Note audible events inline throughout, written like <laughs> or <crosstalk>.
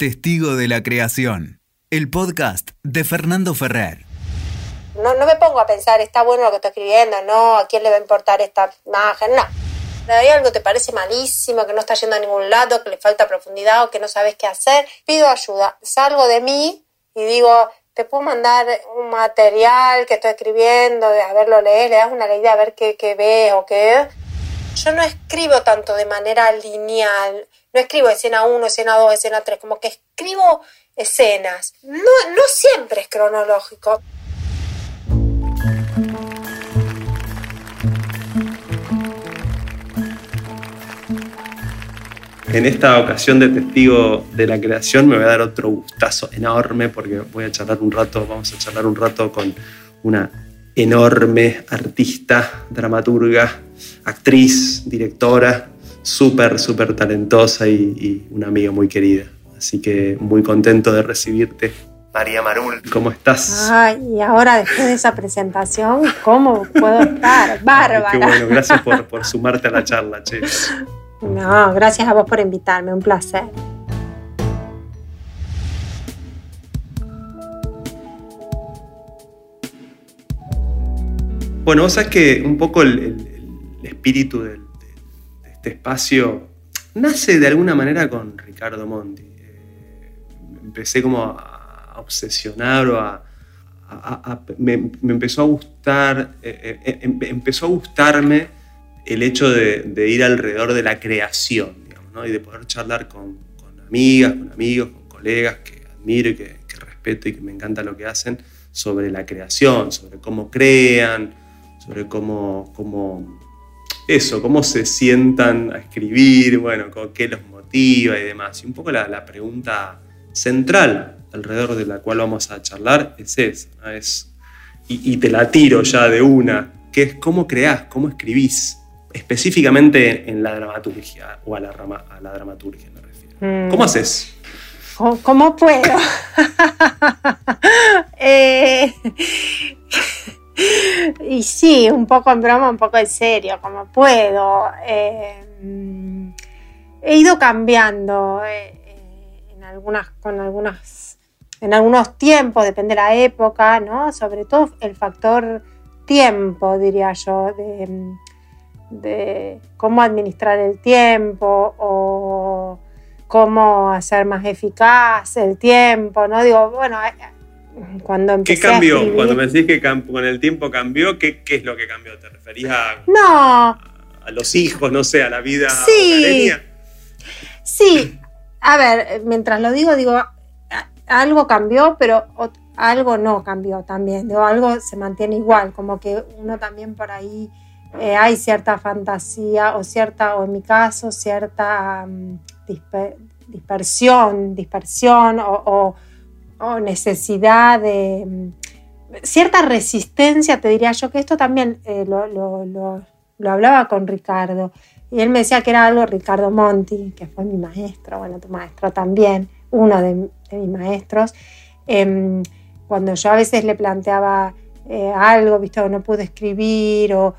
Testigo de la Creación, el podcast de Fernando Ferrer. No, no me pongo a pensar, está bueno lo que estoy escribiendo, no, a quién le va a importar esta imagen, no. hay algo te parece malísimo, que no está yendo a ningún lado, que le falta profundidad o que no sabes qué hacer, pido ayuda. Salgo de mí y digo, te puedo mandar un material que estoy escribiendo, a ver, lo lees, le das una leída a ver qué, qué ves o qué. Yo no escribo tanto de manera lineal, no escribo escena 1, escena 2, escena 3, como que escribo escenas. No, no siempre es cronológico. En esta ocasión de testigo de la creación me voy a dar otro gustazo enorme porque voy a charlar un rato, vamos a charlar un rato con una enorme artista, dramaturga, actriz, directora, súper, súper talentosa y, una amiga muy querida. Así que muy contento de recibirte. María Marul, ¿cómo estás? Ay, y ahora después de esa presentación, ¿cómo puedo estar? <laughs> Bárbara. qué bueno, gracias por, por sumarte a la charla, che. No, gracias a vos por invitarme, un placer. Bueno, vos sabés que un poco el, espíritu de, este espacio nace de alguna manera con Ricardo Monti. Eh, empecé como a, obsesionar o a... me, empezó a gustar, eh, eh, em, empezó a gustarme el hecho de, ir alrededor de la creación, digamos, y de poder charlar con, amigas, con amigos, con colegas que admiro y que, respeto y que me encanta lo que hacen, sobre la creación, sobre cómo crean, sobre cómo, cómo eso, cómo se sientan a escribir, bueno, qué los motiva y demás. Y un poco la, pregunta central alrededor de la cual vamos a charlar es esa, es, y, y, te la tiro ya de una, que es cómo creás, cómo escribís específicamente en la dramaturgia, o a la, a la dramaturgia me refiero. Mm. ¿Cómo haces? ¿Cómo puedo? <laughs> Eh, <laughs> y sí, un poco en broma, un poco en serio, como puedo. Eh, he ido cambiando eh, en algunas, con algunas, en algunos tiempos, depende de la época, ¿no? Sobre todo el factor tiempo, diría yo, de, de cómo administrar el tiempo o cómo hacer más eficaz el tiempo, ¿no? Digo, bueno, cuando empecé ¿Qué cambió? cuando me decís que con el tiempo cambió, ¿qué, ¿qué, es lo que cambió? ¿Te referís a, no. a, los hijos, no sé, a la vida sí. Sí, a ver, mientras lo digo, digo, algo cambió, pero algo no cambió también, digo, algo se mantiene igual, como que uno también por ahí eh, hay cierta fantasía o cierta, o en mi caso, cierta mm, dispersión, dispersión o, necesidad de mm, cierta resistencia, te diría yo, que esto también eh, lo, hablaba con Ricardo. Y él me decía que era algo Ricardo Monti, que fue mi maestro, bueno, tu maestro también, uno de, mis maestros. Em, cuando yo a veces le planteaba eh, algo, visto, no pude escribir o,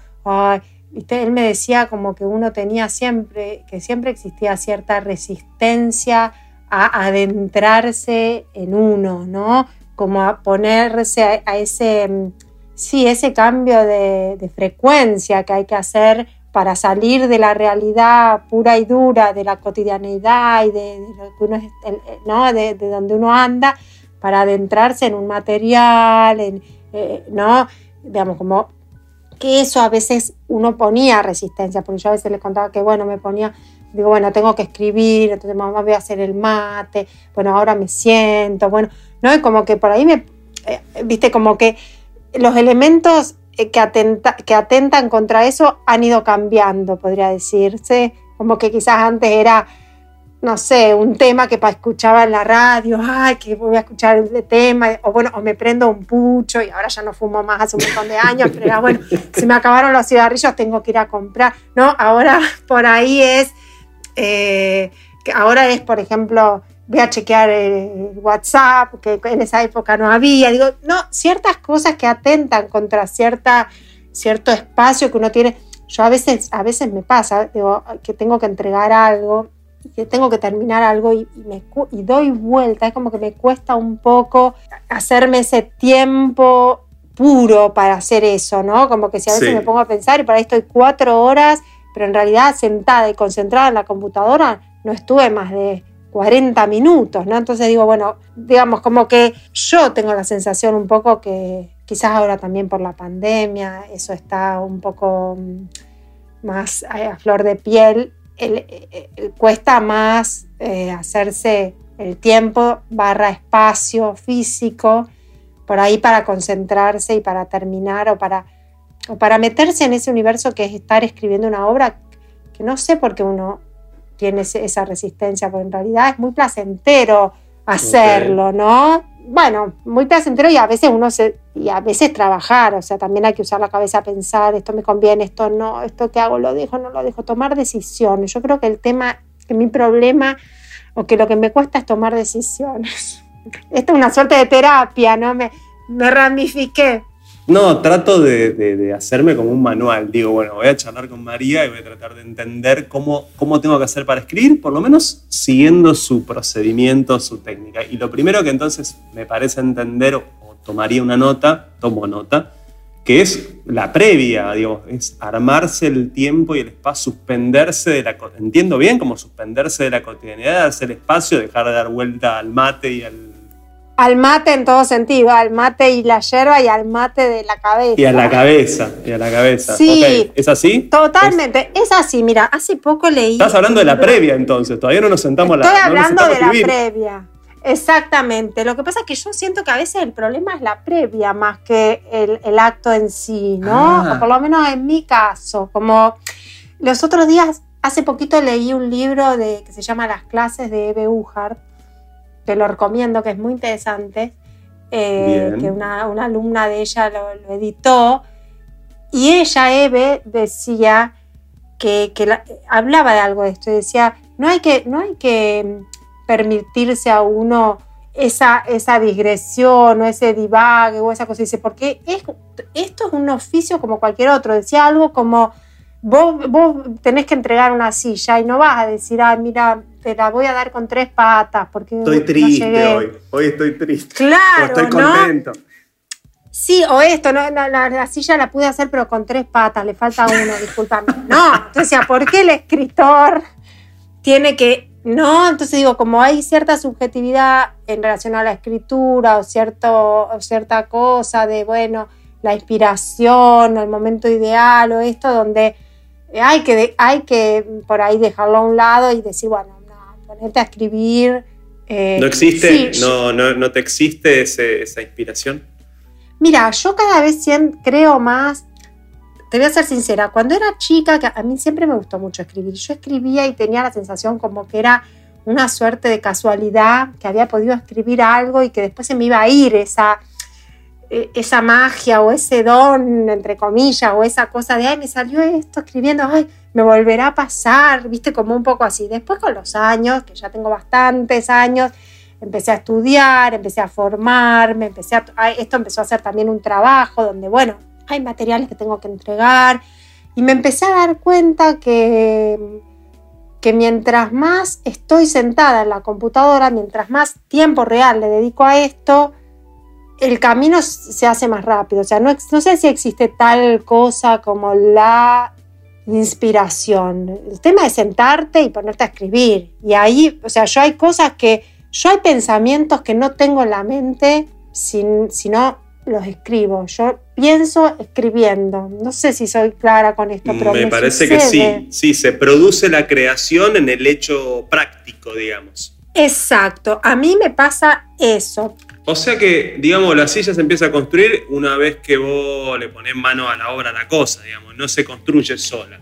él me decía como que uno tenía siempre, que siempre existía cierta resistencia a adentrarse en uno, ¿no? Como a ponerse a, ese, sí, ese cambio de, frecuencia que hay que hacer para salir de la realidad pura y dura, de la cotidianeidad y de, uno ¿no? de, donde uno anda, para adentrarse en un material, en, eh, ¿no? Digamos, como que eso a veces uno ponía resistencia, porque yo a veces le contaba que, bueno, me ponía, digo, bueno, tengo que escribir, entonces mamá voy a hacer el mate, bueno, ahora me siento, bueno, ¿no? Y como que por ahí me, eh, viste, como que los elementos eh, que, atenta, que atentan contra eso han ido cambiando, podría decirse, como que quizás antes era no sé, un tema que escuchaba en la radio, ay, que voy a escuchar el tema, o bueno, o me prendo un pucho y ahora ya no fumo más hace un montón de años, pero era bueno, si me acabaron los cigarrillos tengo que ir a comprar, ¿no? Ahora <laughs> por ahí es, eh, que ahora es, por ejemplo, voy a chequear el WhatsApp, que en esa época no había, digo, no, ciertas cosas que atentan contra cierta, cierto espacio que uno tiene. Yo a veces, a veces me pasa, digo, que tengo que entregar algo que tengo que terminar algo y, me, y doy vuelta, es como que me cuesta un poco hacerme ese tiempo puro para hacer eso, ¿no? Como que si a veces me pongo a pensar y para ahí estoy cuatro horas, pero en realidad sentada y concentrada en la computadora no estuve más de 40 minutos, ¿no? Entonces digo, bueno, digamos, como que yo tengo la sensación un poco que quizás ahora también por la pandemia, eso está un poco mm, más a flor de piel, cuesta más eh, hacerse el tiempo barra espacio físico por ahí para concentrarse y para terminar o para, o para meterse en ese universo que es estar escribiendo una obra que no sé por qué uno tiene esa resistencia, porque en realidad es muy placentero hacerlo, ¿no? Bueno, muy placentero y a veces uno se, y a veces trabajar, o sea, también hay que usar la cabeza a pensar, esto me conviene, esto no, esto que hago lo dejo, no lo dejo, tomar decisiones. Yo creo que el tema, que mi problema o que lo que me cuesta es tomar decisiones. <laughs> Esto es una suerte de terapia, ¿no? Me, me ramifiqué. No, trato de, hacerme como un manual. Digo, bueno, voy a charlar con María y voy a tratar de entender cómo, cómo tengo que hacer para escribir, por lo menos siguiendo su procedimiento, su técnica. Y lo primero que entonces me parece entender, o tomaría una nota, tomo nota, que es la previa, digo, es armarse el tiempo y el espacio, suspenderse de la... Entiendo bien como suspenderse de la cotidianidad, hacer espacio, dejar de dar vuelta al mate y al al mate en todo sentido, al mate y la yerba y al mate de la cabeza. Y a la cabeza, y a la cabeza. Sí. ¿Es así? Totalmente, es... así. Mira, hace poco leí. Estás hablando de la previa entonces, todavía no nos sentamos a la Estoy hablando de la previa. Exactamente. Lo que pasa es que yo siento que a veces el problema es la previa más que el, acto en sí, ¿no? Ah. O por lo menos en mi caso. Como los otros días, hace poquito leí un libro de, que se llama Las clases de Eve Uhart te lo recomiendo, que es muy interesante, eh, que una, alumna de ella lo, editó, y ella, Eve, decía que, hablaba de algo de esto, decía, no hay que, no hay que permitirse a uno esa, esa digresión o ese divague o esa cosa, dice, porque esto es un oficio como cualquier otro, decía algo como Vos, vos, tenés que entregar una silla y no vas a decir, ah, mira, te la voy a dar con tres patas porque estoy triste hoy, hoy estoy triste. Claro, estoy contento. Sí, o esto, ¿no? La, silla la pude hacer pero con tres patas, le falta uno, discúlpame. No, entonces, ¿por qué el escritor tiene que... No, entonces digo, como hay cierta subjetividad en relación a la escritura o, cierto, o cierta cosa de, bueno, la inspiración, el momento ideal o esto, donde hay que, hay que por ahí dejarlo a un lado y decir, bueno, no, ponerte a escribir. Eh, ¿No existe? no, no, te existe esa inspiración? Mira, yo cada vez creo más, te voy a ser sincera, cuando era chica, que a mí siempre me gustó mucho escribir, yo escribía y tenía la sensación como que era una suerte de casualidad, que había podido escribir algo y que después se me iba a ir esa, e, esa magia o ese don, entre comillas, o esa cosa de, ay, me salió esto escribiendo, ay, me volverá a pasar, viste, como un poco así. Después con los años, que ya tengo bastantes años, empecé a estudiar, empecé a formarme, empecé a, esto empezó a ser también un trabajo donde, bueno, hay materiales que tengo que entregar y me empecé a dar cuenta que, que mientras más estoy sentada en la computadora, mientras más tiempo real le dedico a esto, el camino se hace más rápido. O sea, no, no sé si existe tal cosa como la inspiración. El tema es sentarte y ponerte a escribir. Y ahí, o sea, yo hay cosas que, yo hay pensamientos que no tengo en la mente si, no los escribo. Yo pienso escribiendo. No sé si soy clara con esto, pero me, parece que sí. Sí, se produce la creación en el hecho práctico, digamos. Exacto, a mí me pasa eso. O sea que, digamos, la silla se empieza a construir una vez que vos le pones mano a la obra, a la cosa, digamos, no se construye sola.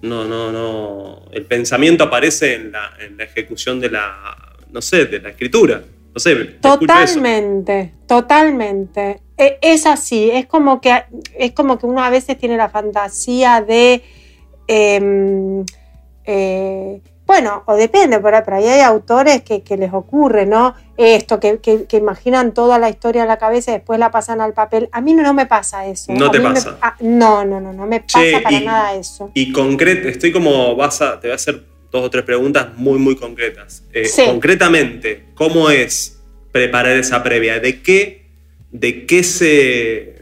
No, no, no. El pensamiento aparece en la, ejecución de la, no sé, de la escritura. No sé, totalmente, totalmente. E, es así, es como que es como que uno a veces tiene la fantasía de em, eh, bueno, o depende, pero, ahí hay autores que, les ocurre, ¿no? Esto, que, imaginan toda la historia en la cabeza y después la pasan al papel. A mí no, me pasa eso. No te pasa. No, no, no, no me pasa para nada eso. Y concreto, estoy como, vas a, te voy a hacer dos o tres preguntas muy, muy concretas. Eh, Sí. Concretamente, ¿cómo es preparar esa previa? ¿De qué, de qué se...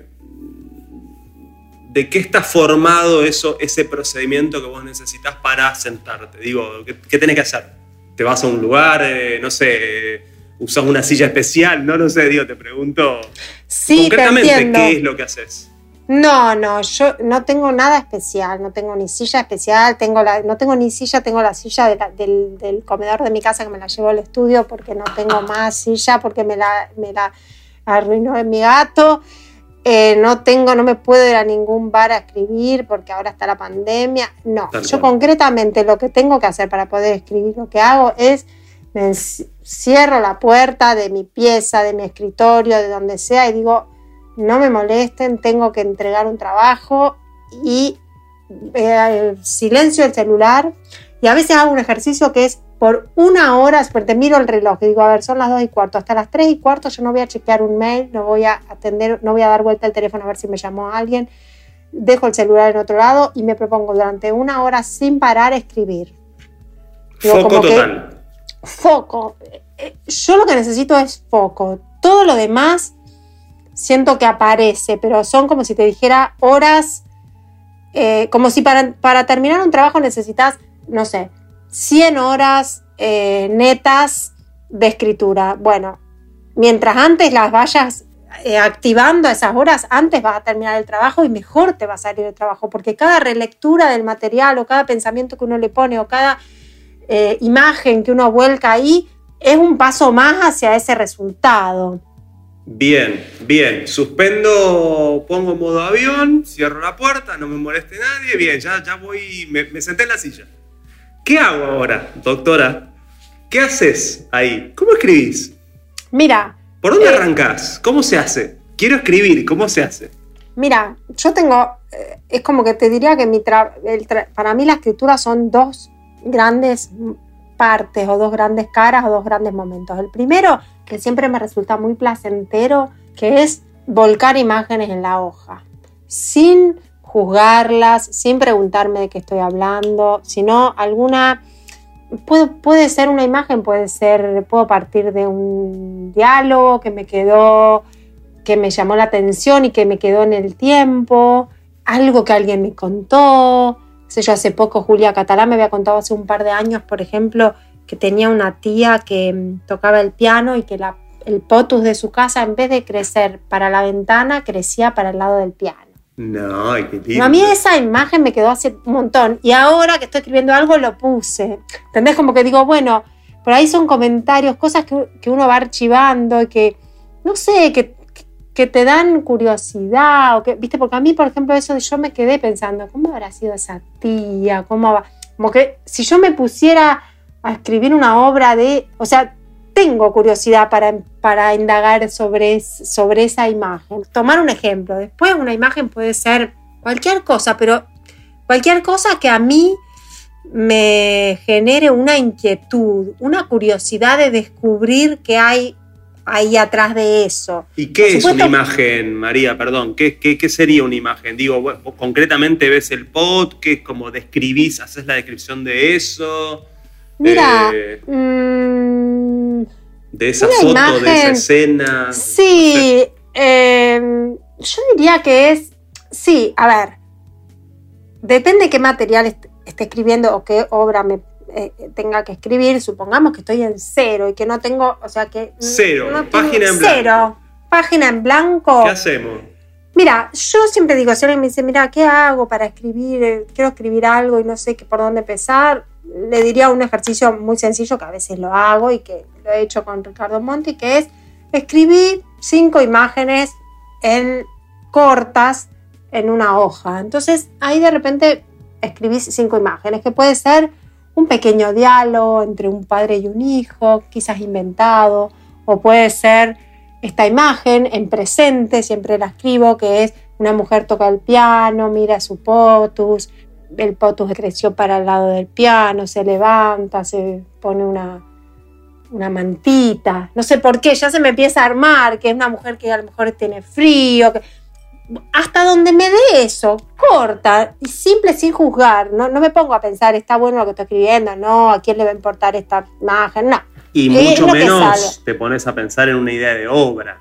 ¿De qué está formado eso, ese procedimiento que vos necesitas para sentarte? Digo, ¿qué, qué tenés que hacer? ¿Te vas a un lugar, eh, no sé, usas una silla especial? No lo sé, digo, te pregunto Sí, concretamente qué es lo que haces. No, no, yo no tengo nada especial, no tengo ni silla especial, tengo la, no tengo ni silla, tengo la silla de la- del, del comedor de mi casa que me la llevo al estudio porque no tengo <laughs> más silla, porque me la, me la arruinó mi gato. Eh, no tengo, no me puedo ir a ningún bar a escribir porque ahora está la pandemia. No, Tal yo cual. concretamente lo que tengo que hacer para poder escribir, lo que hago es me cierro la puerta de mi pieza, de mi escritorio, de donde sea y digo, no me molesten, tengo que entregar un trabajo y eh, silencio el celular y a veces hago un ejercicio que es por una hora, te miro el reloj y digo, a ver, son las dos y cuarto, hasta las tres y cuarto yo no voy a chequear un mail, no voy a atender, no voy a dar vuelta al teléfono a ver si me llamó alguien, dejo el celular en otro lado y me propongo durante una hora sin parar escribir. Digo, Foco como que- total. foco. Eh, Yo lo que necesito es foco. Todo lo demás siento que aparece, pero son como si te dijera horas, eh, como si para, para terminar un trabajo necesitas, no sé, 100 horas eh, netas de escritura. Bueno, mientras antes las vayas eh, activando esas horas, antes vas a terminar el trabajo y mejor te va a salir el trabajo, porque cada relectura del material o cada pensamiento que uno le pone o cada eh, imagen que uno vuelca ahí es un paso más hacia ese resultado. Bien, bien. Suspendo, pongo modo avión, cierro la puerta, no me moleste nadie. Bien, ya, ya voy, me, me senté en la silla. ¿Qué hago ahora, doctora? ¿Qué haces ahí? ¿Cómo escribís? Mira, ¿Por dónde Eh. arrancás? ¿Cómo se hace? Quiero escribir, ¿cómo se hace? mira, yo tengo, eh, es como que te diría que mi tra- el tra- para mí la escritura son dos grandes partes o dos grandes caras o dos grandes momentos. El primero, que siempre me resulta muy placentero, que es volcar imágenes en la hoja, sin juzgarlas, sin preguntarme de qué estoy hablando, sino alguna puede, puede ser una imagen, puede ser, puedo partir de un diálogo que me quedó, que me llamó la atención y que me quedó en el tiempo, algo que alguien me contó. Sé yo, hace poco Julia Catalán me había contado hace un par de años, por ejemplo, que tenía una tía que mm, tocaba el piano y que la- el potus de su casa, en vez de crecer para la ventana, crecía para el lado del piano. No, qué lindo. A mí esa imagen me quedó hace un montón. Y ahora que estoy escribiendo algo, lo puse. ¿Entendés? Como que digo, bueno, por ahí son comentarios, cosas que, que uno va archivando y que, no sé, que, que te dan curiosidad. O que, ¿Viste? Porque a mí, por ejemplo, eso de yo me quedé pensando, ¿cómo habrá sido esa tía? ¿Cómo va? Como que si yo me pusiera a escribir una obra de. O sea, tengo curiosidad para, para indagar sobre, sobre esa imagen. Tomar un ejemplo. Después una imagen puede ser cualquier cosa, pero cualquier cosa que a mí me genere una inquietud, una curiosidad de descubrir qué hay ahí atrás de eso. ¿Y qué es una imagen, María? Perdón, ¿qué, qué, qué sería una imagen? Digo, concretamente ves el pod, ¿qué es como describís, haces la descripción de eso? Mira, Eh, mm, de esa foto, de esa escena. Sí, eh, yo diría que es, sí, a ver, depende qué material est- esté escribiendo o qué obra me eh, tenga que escribir, supongamos que estoy en cero y que no tengo, o sea que... Cero, no página en Cero, blanco. página en blanco. ¿Qué hacemos? Mira, yo siempre digo, si alguien me dice, mira, ¿qué hago para escribir? Quiero escribir algo y no sé qué, por dónde empezar. Le diría un ejercicio muy sencillo que a veces lo hago y que lo he hecho con Ricardo Monti, que es escribir cinco imágenes en cortas en una hoja. Entonces ahí de repente escribís cinco imágenes, que puede ser un pequeño diálogo entre un padre y un hijo, quizás inventado, o puede ser esta imagen en presente, siempre la escribo, que es una mujer toca el piano, mira su potus, el potus creció para el lado del piano, se levanta, se pone una, una mantita, no sé por qué, ya se me empieza a armar, que es una mujer que a lo mejor tiene frío, que hasta donde me dé eso, corta y simple sin juzgar. No, no me pongo a pensar, está bueno lo que estoy escribiendo, no, a quién le va a importar esta imagen, no. Y mucho menos te pones a pensar en una idea de obra.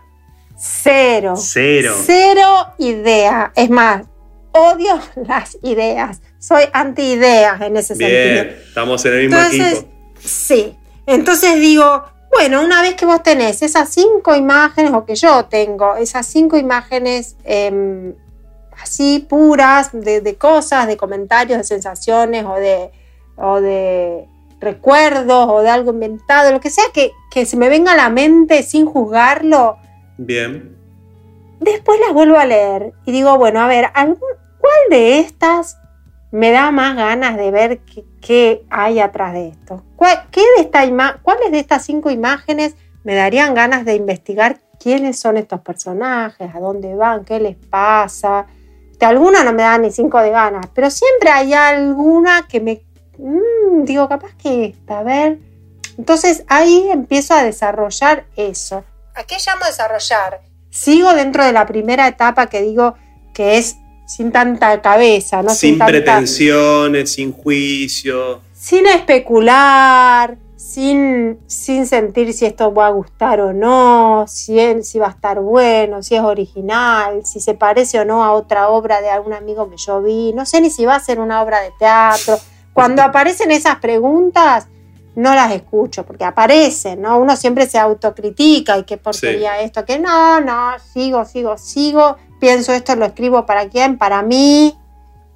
Cero. Cero. Cero idea. Es más, odio <laughs> las ideas. Soy anti-ideas en ese sentido. Bien, estamos en el mismo Entonces, equipo. sí. Entonces digo, bueno, una vez que vos tenés esas cinco imágenes, o que yo tengo, esas cinco imágenes em, así puras, de, de cosas, de comentarios, de sensaciones, o de, o de recuerdos, o de algo inventado, lo que sea que, que se me venga a la mente sin juzgarlo, Bien. después las vuelvo a leer y digo, bueno, a ver, ¿algún- ¿cuál de estas me da más ganas de ver qué, hay atrás de esto? ¿Cuál- qué de esta ima- ¿Cuáles de estas cinco imágenes me darían ganas de investigar quiénes son estos personajes, a dónde van, qué les pasa? De alguna no me da ni cinco de ganas, pero siempre hay alguna que me... mm, digo, capaz que esta, a ver. Entonces ahí empiezo a desarrollar eso. ¿A qué llamo desarrollar? Sigo dentro de la primera etapa que digo que es sin tanta cabeza, ¿no? sin tanta- pretensiones, sin juicio. sin especular, sin, sin sentir si esto va a gustar o no, si, es- si va a estar bueno, si es original, si se parece o no a otra obra de algún amigo que yo vi, no sé ni si va a ser una obra de teatro. Cuando <laughs> aparecen esas preguntas, no las escucho, porque aparecen, ¿no? Uno siempre se autocritica y qué porquería esto, que no, no, sigo, sigo, sigo, pienso esto, lo escribo para quién, para mí,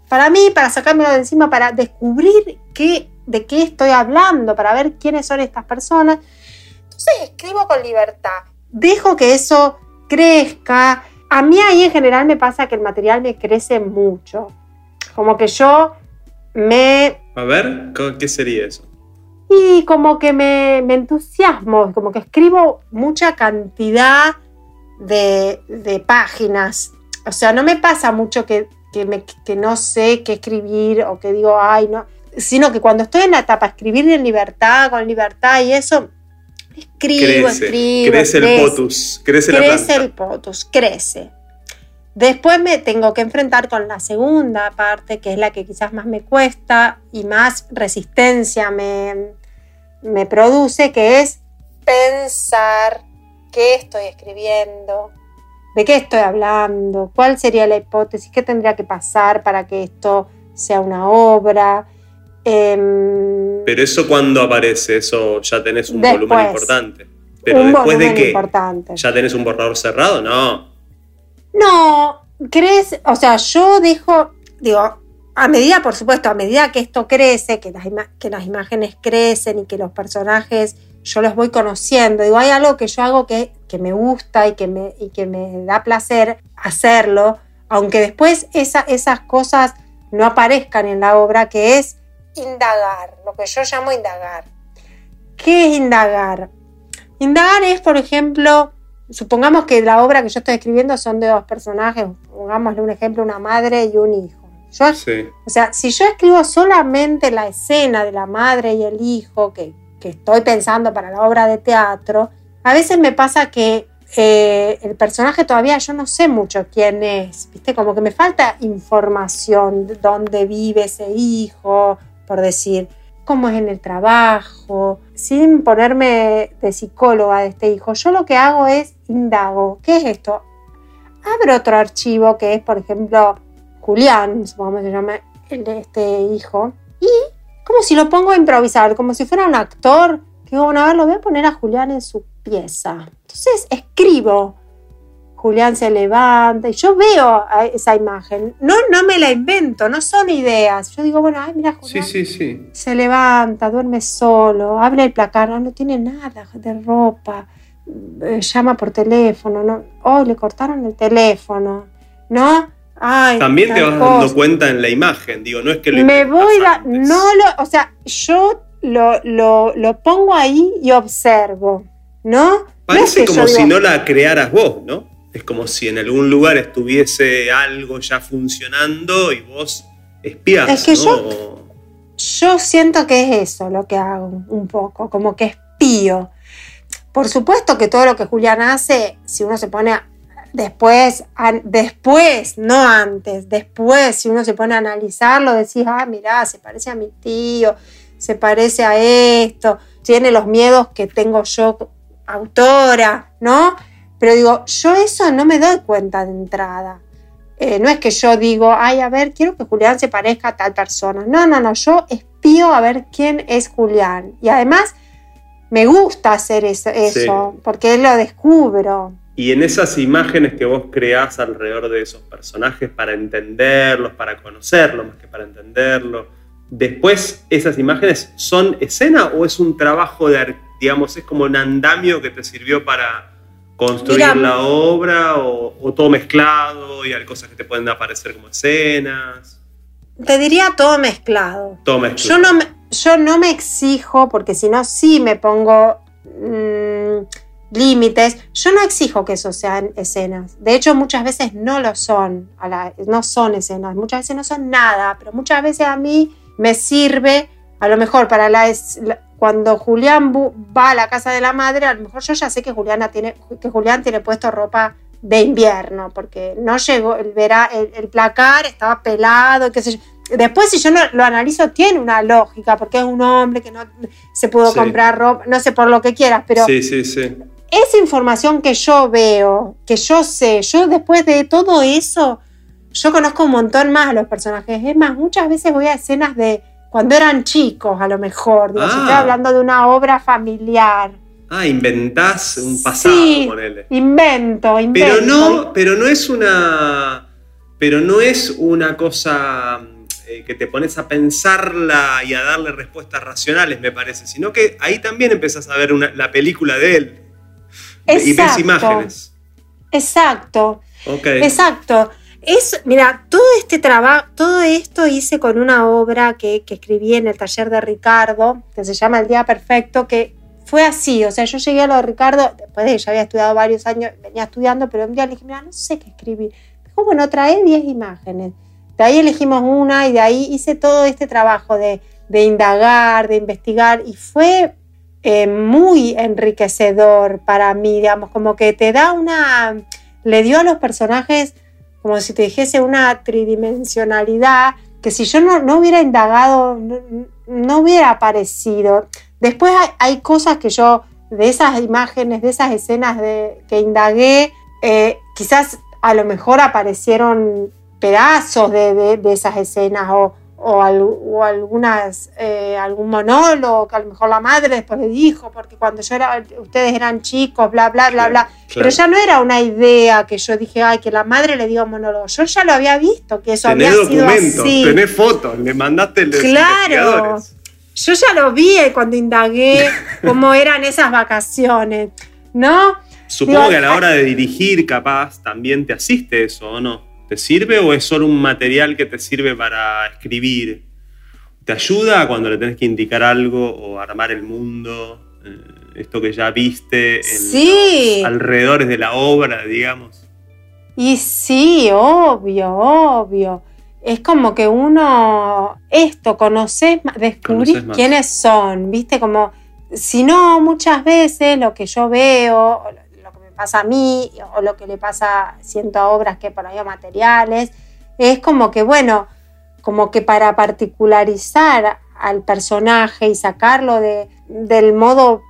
para mí, para sacármelo de encima, para descubrir qué, de qué estoy hablando, para ver quiénes son estas personas. Entonces escribo con libertad, dejo que eso crezca. A mí ahí en general me pasa que el material me crece mucho, como que yo me A ver, ¿co- ¿qué sería eso? y como que me, me entusiasmo, como que escribo mucha cantidad de, de páginas. O sea, no me pasa mucho que, que, me- que no sé qué escribir o que digo, ay, no. Sino que cuando estoy en la etapa escribir en libertad, con libertad y eso, escribo, crece, escribo. crece el crece potus, crece, la crece planta. el potus, crece. Después me tengo que enfrentar con la segunda parte, que es la que quizás más me cuesta y más resistencia me, me produce, que es pensar qué estoy escribiendo, de qué estoy hablando, cuál sería la hipótesis, qué tendría que pasar para que esto sea una obra. Em, Pero eso cuando aparece, eso ya tenés un Después. volumen importante. Pero un después de volumen que importante. ya tenés un borrador cerrado, no. No, crees, o sea, yo dejo, digo, a medida, por supuesto, a medida que esto crece, que las, que las imágenes crecen y que los personajes yo los voy conociendo, digo, hay algo que yo hago que, que me gusta y que me, y que me da placer hacerlo, aunque después esa- esas cosas no aparezcan en la obra, que es indagar, lo que yo llamo indagar. ¿Qué es indagar? Indagar es, por ejemplo, supongamos que la obra que yo estoy escribiendo son de dos personajes, pongámosle un ejemplo, una madre y un hijo. Yo, Sí. o sea, si yo escribo solamente la escena de la madre y el hijo que, que estoy pensando para la obra de teatro, a veces me pasa que eh, el personaje todavía yo no sé mucho quién es, ¿viste? Como que me falta información de dónde vive ese hijo, por decir, cómo es en el trabajo, sin ponerme de psicóloga de este hijo. Yo lo que hago es indago. ¿Qué es esto? Abro otro archivo que es, por ejemplo, Julián, supongamos que se llama el de este hijo, y como si lo pongo a improvisar, como si fuera un actor, que digo, bueno, a ver, lo voy a poner a Julián en su pieza. Entonces escribo, Julián se levanta y yo veo esa imagen. No, no me la invento, no son ideas. Yo digo, bueno, ay, mira, Sí, Julián sí, sí. se levanta, duerme solo, abre el placar, no, no tiene nada de ropa, eh, llama por teléfono, no, oh, le cortaron el teléfono, ¿no? Ay, También te vas dando cuenta en la imagen, digo, no es que lo Me voy, da- no lo, o sea, yo lo, lo, lo pongo ahí y observo, ¿no? No es Parece que como si digo, no la crearas vos, ¿no? Es como si en algún lugar estuviese algo ya funcionando y vos espiás, Es que ¿no? yo- Yo siento que es eso lo que hago un poco, como que espío. Por supuesto que todo lo que Julián hace, si uno se pone a, después, después, no antes, después, si uno se pone a analizarlo, decís, ah, mirá, se parece a mi tío, se parece a esto, tiene los miedos que tengo yo, autora, ¿no? Pero digo, yo eso no me doy cuenta de entrada. Eh, no es que yo digo, ay, a ver, quiero que Julián se parezca a tal persona. No, no, no, yo espío a ver quién es Julián. Y además me gusta hacer eso, eso porque lo descubro. Y en esas imágenes que vos creás alrededor de esos personajes para entenderlos, para conocerlos más que para entenderlos, después esas imágenes son escena o es un trabajo de, digamos, es como un andamio que te sirvió para construir la obra o, todo mezclado y hay cosas que te pueden aparecer como escenas? Te diría todo mezclado. Todo mezclado. Yo no me, yo no me exijo, porque si no, sí me pongo mm, límites. Yo no exijo que eso sean escenas. De hecho, muchas veces no lo son. no son escenas. Muchas veces no son nada, pero muchas veces a mí me sirve, a lo mejor para la, cuando Julián va a la casa de la madre, a lo mejor yo ya sé que, Juliana tiene, que Julián tiene puesto ropa de invierno, porque no llegó, el, verá, el, placar estaba pelado, qué sé yo. Después, si yo lo analizo, tiene una lógica, porque es un hombre que no se pudo comprar ropa, no sé por lo que quieras, pero sí, sí, sí. Esa información que yo veo, que yo sé, yo después de todo eso, yo conozco un montón más a los personajes. Es más, muchas veces voy a escenas de cuando eran chicos, a lo mejor. Digo, estoy ah. hablando de una obra familiar. Ah, inventás un pasado, sí, ponele. Invento, invento. Pero no, pero no es una. Pero no es una cosa eh, que te pones a pensarla y a darle respuestas racionales, me parece, sino que ahí también empezás a ver la película de él. Exacto. Y ves imágenes. Exacto. Exacto. Es, mira, todo este trabajo, todo esto hice con una obra que, escribí en el taller de Ricardo, que se llama El Día Perfecto, que fue así, o sea, yo llegué a lo de Ricardo, después de que ya había estudiado varios años, venía estudiando, pero un día le dije, mira, no sé qué escribir. Dijo, bueno, trae 10 imágenes. De ahí elegimos una y de ahí hice todo este trabajo de, indagar, de investigar, y fue eh, muy enriquecedor para mí, digamos, como que te da una, le dio a los personajes como si te dijese una tridimensionalidad que si yo no, hubiera indagado, no, hubiera aparecido. Después hay, cosas que yo, de esas imágenes, de esas escenas de, que indagué, eh, quizás a lo mejor aparecieron pedazos de esas escenas o, o, algunas, eh, algún monólogo que a lo mejor la madre después le dijo, porque cuando yo era, ustedes eran chicos, bla, bla, bla, bla. Pero ya no era una idea que yo dije, ay, que la madre le dio monólogo. Yo ya lo había visto, que eso había sido así. Tenés fotos, le mandaste el Claro. Yo ya lo vi cuando indagué <laughs> cómo eran esas vacaciones, ¿no? Supongo que a la hora de dirigir, capaz, también te asiste eso, ¿o no? ¿Te sirve o es solo un material que te sirve para escribir? ¿Te ayuda cuando le tenés que indicar algo o armar el mundo? Eh, esto que ya viste en sí. alrededores de la obra, digamos. Y sí, obvio, obvio. Es como que uno, esto, conoces, descubrís quiénes son, viste, como, si no, muchas veces lo que yo veo, pasa a mí o lo que le pasa siento a obras que por ahí materiales, es como que, bueno, como que para particularizar al personaje y sacarlo de, del modo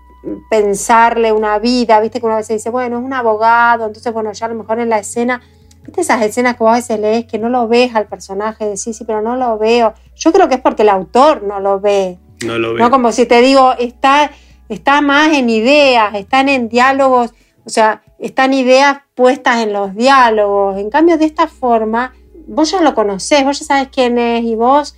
pensarle una vida, viste que una vez se dice, bueno, es un abogado, entonces, bueno, ya a lo mejor en la escena, viste esas escenas que vos a veces lees que no lo ves al personaje, decís, sí, pero no lo veo. Yo creo que es porque el autor no lo ve. No lo ve. ¿no? Como si te digo, está, está más en ideas, están en diálogos o sea, están ideas puestas en los diálogos. En cambio, de esta forma, vos ya lo conocés, vos ya sabes quién es y vos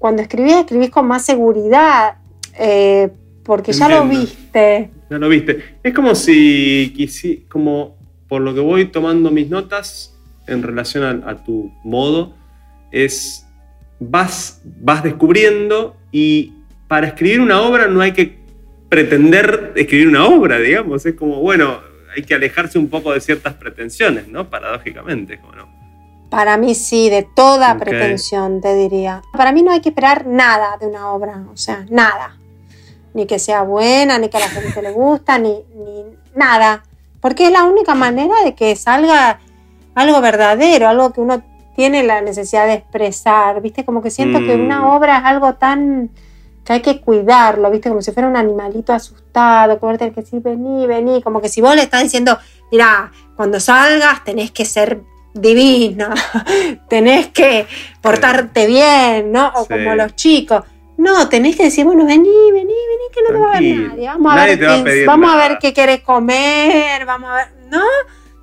cuando escribís, escribís con más seguridad, eh, porque ya lo viste. Ya lo viste. Es como si, quisi, como por lo que voy tomando mis notas en relación a, tu modo, es vas, vas descubriendo y para escribir una obra no hay que pretender escribir una obra, digamos. Es como, bueno, hay que alejarse un poco de ciertas pretensiones, ¿no? Paradójicamente, ¿o no? Para mí sí, de toda pretensión, te diría. Para mí no hay que esperar nada de una obra, o sea, nada. Ni que sea buena, ni que a la gente le gusta, ni, ni nada. porque es la única manera de que salga algo verdadero, algo que uno tiene la necesidad de expresar, ¿viste? Como que siento que una Mm. obra es algo tan que hay que cuidarlo, ¿viste? Como si fuera un animalito asustado, vos tenés que decir, vení, vení, como que si vos le estás diciendo, mira, cuando salgas tenés que ser divina, <laughs> tenés que portarte bien, ¿no? O Sí. como los chicos. No, tenés que decir, bueno, vení, vení, vení, que no te va a ver nadie. Vamos a Nadie ver, va a qué- pedir vamos a ver qué querés comer, vamos a ver, ¿no?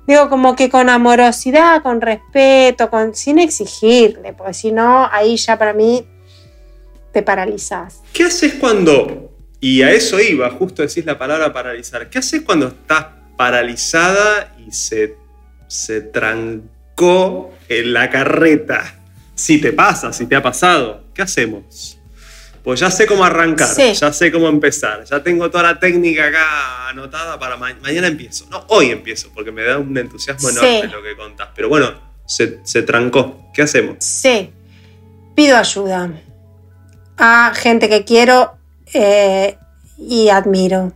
Digo, como que con amorosidad, con respeto, con, sin exigirle, porque si no, ahí ya para mí te paralizás. ¿Qué haces cuando, y a eso iba, justo decís la palabra paralizar, ¿qué haces cuando estás paralizada y se, se trancó en la carreta? Si te pasa, si te ha pasado, ¿qué hacemos? Pues ya sé cómo arrancar, Sí. ya sé cómo empezar, ya tengo toda la técnica acá anotada para ma- mañana empiezo. No, hoy empiezo, porque me da un entusiasmo enorme Sí. lo que contás. Pero bueno, se, se trancó. ¿Qué hacemos? Sí, pido ayuda a gente que quiero eh, y admiro.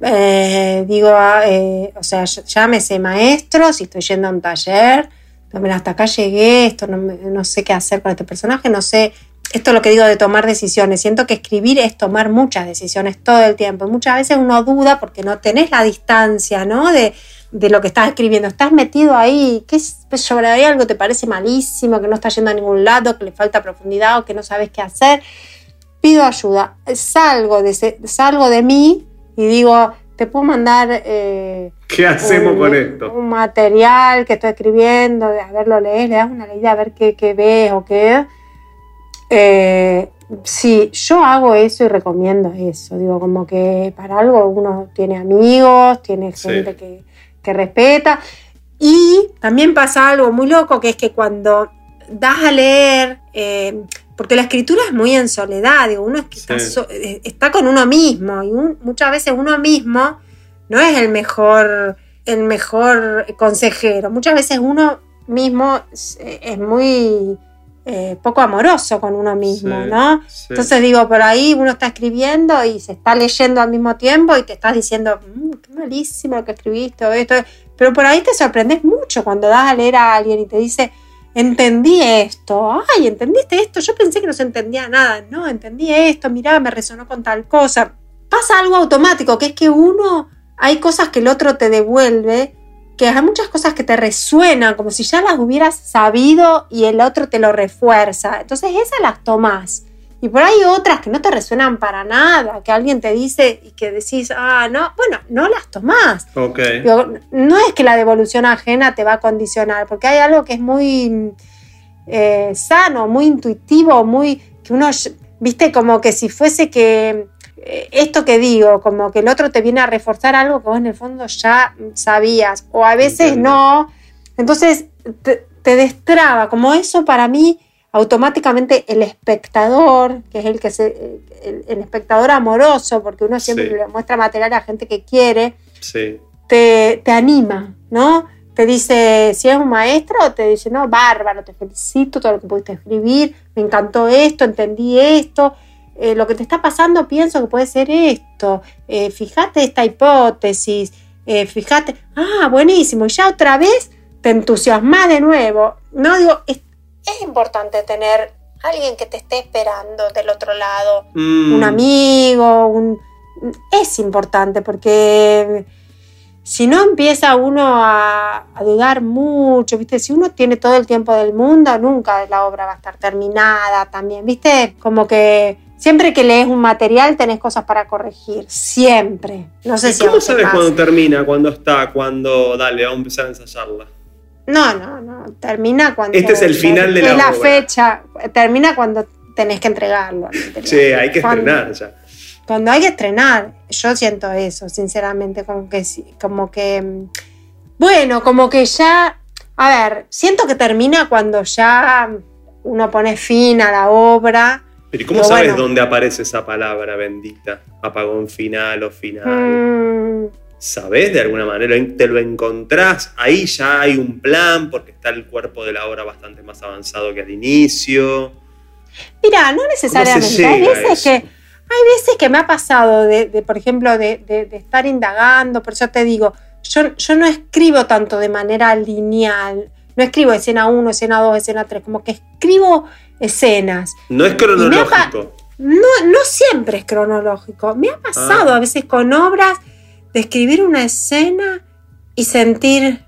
Eh, digo, ah, eh, o sea, ll- llámese maestro, si estoy yendo a un taller, mira, hasta acá llegué, esto no, no sé qué hacer con este personaje, no sé, esto es lo que digo de tomar decisiones, siento que escribir es tomar muchas decisiones todo el tiempo, muchas veces uno duda porque no tenés la distancia, ¿no? De, de lo que estás escribiendo, estás metido ahí, que es, pues, sobre ahí algo te parece malísimo, que no está yendo a ningún lado, que le falta profundidad o que no sabes qué hacer, pido ayuda, salgo de, ese- salgo de mí y digo, te puedo mandar... eh, ¿Qué hacemos un, con esto? Un material que estoy escribiendo, a ver, lo lees, le das una leída a ver qué, qué ves o qué. Eh, sí, yo hago eso y recomiendo eso. Digo, como que para algo uno tiene amigos, tiene Sí. gente que, que respeta. Y también pasa algo muy loco, que es que cuando das a leer, eh, porque la escritura es muy en soledad, digo, uno es que está, Sí. so- eh, está con uno mismo y un- muchas veces uno mismo no es el mejor, el mejor consejero. Muchas veces uno mismo es, es muy eh, poco amoroso con uno mismo, Sí, ¿no? sí. Entonces digo, por ahí uno está escribiendo y se está leyendo al mismo tiempo y te estás diciendo, "Mm, qué malísimo lo que escribiste esto. Pero por ahí te sorprendes mucho cuando das a leer a alguien y te dice, entendí esto, ay, entendiste esto, yo pensé que no se entendía nada, no, entendí esto, mirá, me resonó con tal cosa. Pasa algo automático, que es que uno, hay cosas que el otro te devuelve, que hay muchas cosas que te resuenan, como si ya las hubieras sabido y el otro te lo refuerza. Entonces esas las tomás. Y por ahí otras que no te resuenan para nada, que alguien te dice y que decís, ah, no, bueno, no las tomás. Digo, no es que la devolución ajena te va a condicionar, porque hay algo que es muy eh, sano, muy intuitivo, muy que uno, viste, como que si fuese que esto que digo, como que el otro te viene a reforzar algo que vos en el fondo ya sabías, o a veces Entiendo. no. Entonces te, te destraba, como eso para mí automáticamente el espectador, que es el que se, el, el espectador amoroso, porque uno siempre Sí. le muestra material a gente que quiere, Sí. te, te anima, ¿no? Te dice, si es un maestro, te dice, no, bárbaro, te felicito, todo lo que pudiste escribir, me encantó esto, entendí esto, eh, lo que te está pasando pienso que puede ser esto, eh, fíjate esta hipótesis, eh, fíjate, ah, buenísimo, y ya otra vez te entusiasmas de nuevo, ¿no? Digo, es, es importante tener alguien que te esté esperando del otro lado, Mm, un amigo, un... es importante porque si no empieza uno a, a dudar mucho, ¿viste? Si uno tiene todo el tiempo del mundo, nunca la obra va a estar terminada también, ¿viste? Como que siempre que lees un material tenés cosas para corregir, siempre. No sé ¿Y si cómo sabes cuándo termina, cuándo está, cuándo, dale, vamos a empezar a ensayarla? No, no, no, termina cuando... Este es el final de la es la obra. fecha, termina cuando tenés que entregarlo. Che, hay que Cuando- estrenar ya. cuando hay que estrenar, yo siento eso, sinceramente, como que, sí- como que, bueno, como que ya, a ver, siento que termina cuando ya uno pone fin a la obra. Pero ¿y cómo Pero sabes bueno. dónde aparece esa palabra bendita? Apagón final o final. Mm, ¿Sabés de alguna manera? ¿Te lo encontrás? Ahí ya hay un plan porque está el cuerpo de la obra bastante más avanzado que al inicio. mira, no necesariamente. Hay veces que hay veces que me ha pasado de, de, por ejemplo, de, de- de estar indagando, por eso te digo, yo, yo no escribo tanto de manera lineal, no escribo escena 1, escena 2, escena 3, como que escribo escenas. No es cronológico. No, no siempre es cronológico. Me ha pasado Ah. a veces con obras de escribir una escena y sentir,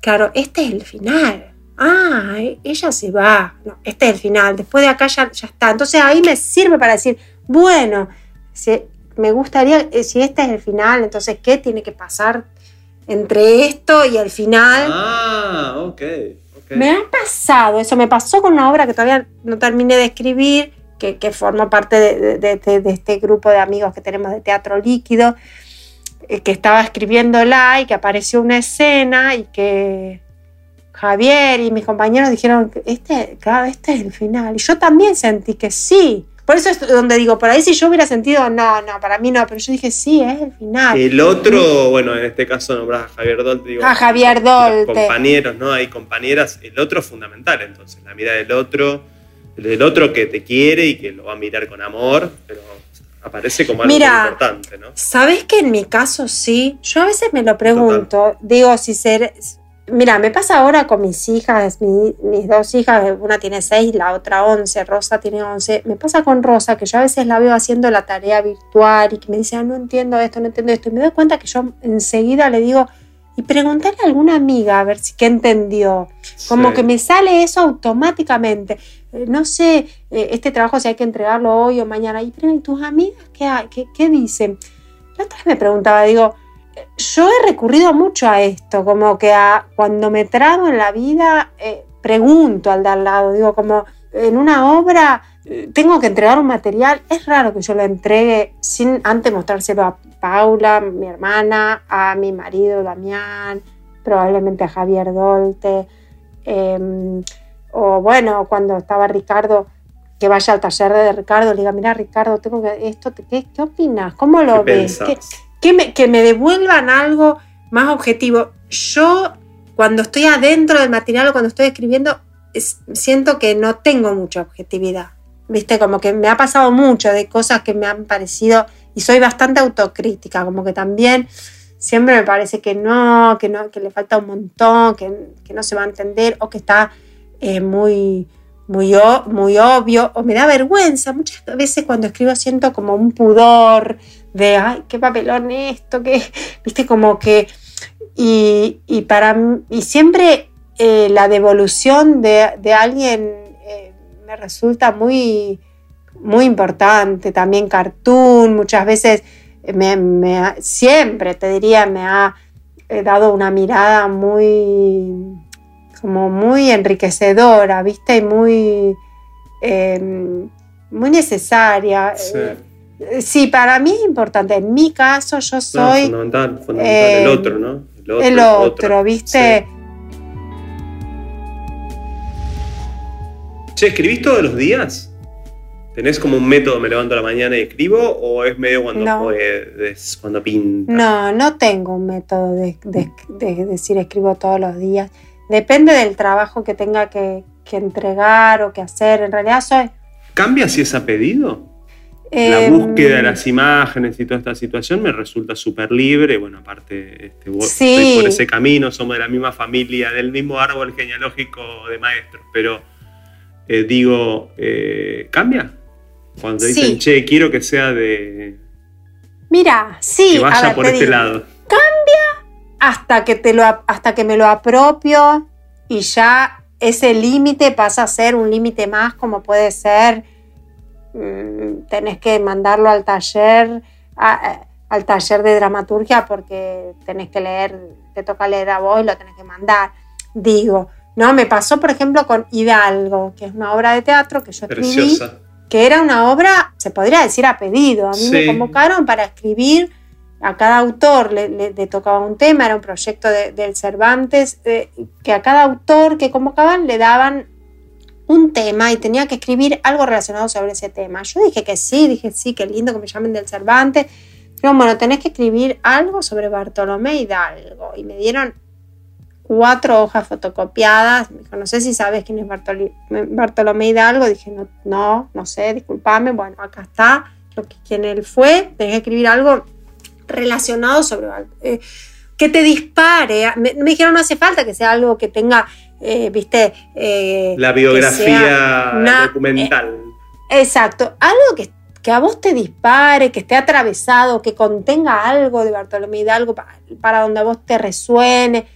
claro, este es el final. Ah, e- ella se va. No, este es el final. Después de acá ya, ya está. Entonces ahí me sirve para decir, bueno, si, me gustaría, eh, si este es el final, entonces, ¿qué tiene que pasar entre esto y el final? Ah, ok. ok. Me ha pasado, eso me pasó con una obra que todavía no terminé de escribir, que, que forma parte de, de- de- de este grupo de amigos que tenemos de teatro líquido, eh, que estaba escribiéndola y que apareció una escena y que Javier y mis compañeros dijeron, que este, claro, este es el final. Y yo también sentí que sí. Por eso es donde digo, por ahí si yo hubiera sentido, no, no, para mí no, pero yo dije, sí, es el final. El otro, bueno, en este caso nombrás a Javier Dolte, digo. A Javier los Dolte. compañeros, ¿no? Hay compañeras. El otro es fundamental, entonces. La mirada del otro, el del otro que te quiere y que lo va a mirar con amor, pero aparece como algo Mira, muy importante, ¿no? ¿Sabes que en mi caso sí? Yo a veces me lo pregunto, digo, si ser... Mira, me pasa ahora con mis hijas, mi- mis dos hijas, una tiene seis, la otra once, Rosa tiene once. Me pasa con Rosa que yo a veces la veo haciendo la tarea virtual y que me dice, "Ah, no entiendo esto, no entiendo esto. Y me doy cuenta que yo enseguida le digo, y preguntarle a alguna amiga a ver si qué entendió. Como Sí. que me sale eso automáticamente. Eh, no sé, eh, este trabajo si hay que entregarlo hoy o mañana. Y, pero, ¿y tus amigas qué, qué, qué dicen? La otra vez me preguntaba, digo, yo he recurrido mucho a esto, como que a, cuando me trago en la vida, eh, pregunto al de al lado, digo, como en una obra eh, tengo que entregar un material, es raro que yo lo entregue sin antes mostrárselo a Paula, mi hermana, a mi marido Damián, probablemente a Javier Dolte, eh, o bueno, cuando estaba Ricardo, que vaya al taller de Ricardo, le diga, mira Ricardo, tengo que esto, ¿qué, qué opinas? ¿Cómo lo ¿Qué ves? Que me, que me devuelvan algo más objetivo. Yo, cuando estoy adentro del material o cuando estoy escribiendo, es- siento que no tengo mucha objetividad. Viste, como que me ha pasado mucho de cosas que me han parecido, y soy bastante autocrítica, como que también siempre me parece que no, que no, que le falta un montón, que, que no se va a entender, o que está eh, muy, muy, muy obvio, o me da vergüenza. Muchas veces cuando escribo siento como un pudor de, ay, qué papelón esto, que, <laughs> viste, como que, y, y para y siempre eh, la devolución de, de alguien eh, me resulta muy, muy importante, también cartoon, muchas veces, me, siempre te diría, me ha eh, dado una mirada muy, como muy enriquecedora, viste, y muy, eh, muy necesaria. Sí. Eh, Sí, para mí es importante. En mi caso, yo No, soy fundamental, fundamental. eh, el otro, ¿no? El otro. el otra. otro, ¿viste? Sí. Che, ¿escribís todos los días? ¿Tenés como un método, me levanto a la mañana y escribo? ¿O es medio cuando No. puedes, cuando pintas? No, no tengo un método de, de- de decir escribo todos los días. Depende del trabajo que tenga que, que entregar o que hacer. En realidad soy... ¿Cambia si es a pedido? La em, búsqueda de las imágenes y toda esta situación me resulta súper libre. Bueno, aparte, este, vos- Sí. estoy por ese camino, somos de la misma familia, del mismo árbol genealógico de maestros, pero eh, digo, eh, ¿cambia? Cuando Sí. dicen, che, quiero que sea de. Mira, sí, que a vaya ver, por te este digo, lado. hasta que, te lo, hasta que me lo apropio y ya ese límite pasa a ser un límite más como puede ser, tenés que mandarlo al taller, a- al taller de dramaturgia porque tenés que leer, te toca leer a vos y lo tenés que mandar. Digo, no, me pasó por ejemplo con Hidalgo, que es una obra de teatro que yo escribí Preciosa. que era una obra, se podría decir a pedido. A mí me convocaron para escribir, a cada autor le, le- le tocaba un tema, era un proyecto de- del Cervantes, eh, que a cada autor que convocaban le daban un tema y tenía que escribir algo relacionado sobre ese tema. Yo dije que sí, dije sí, qué lindo que me llamen del Cervantes. Pero bueno, tenés que escribir algo sobre Bartolomé Hidalgo. Y me dieron cuatro hojas fotocopiadas. Me dijo, no sé si sabes quién es Bartolomé Hidalgo. Dije, no, no, no sé, discúlpame. Bueno, acá está lo que, quién él fue. Tenés que escribir algo relacionado sobre... Eh, que te dispare. Me dijeron, no hace falta que sea algo que tenga, eh, viste... eh, La biografía una- documental. Exacto, algo que, que a vos te dispare, que esté atravesado, que contenga algo de Bartolomé Hidalgo pa- para, donde a vos te resuene.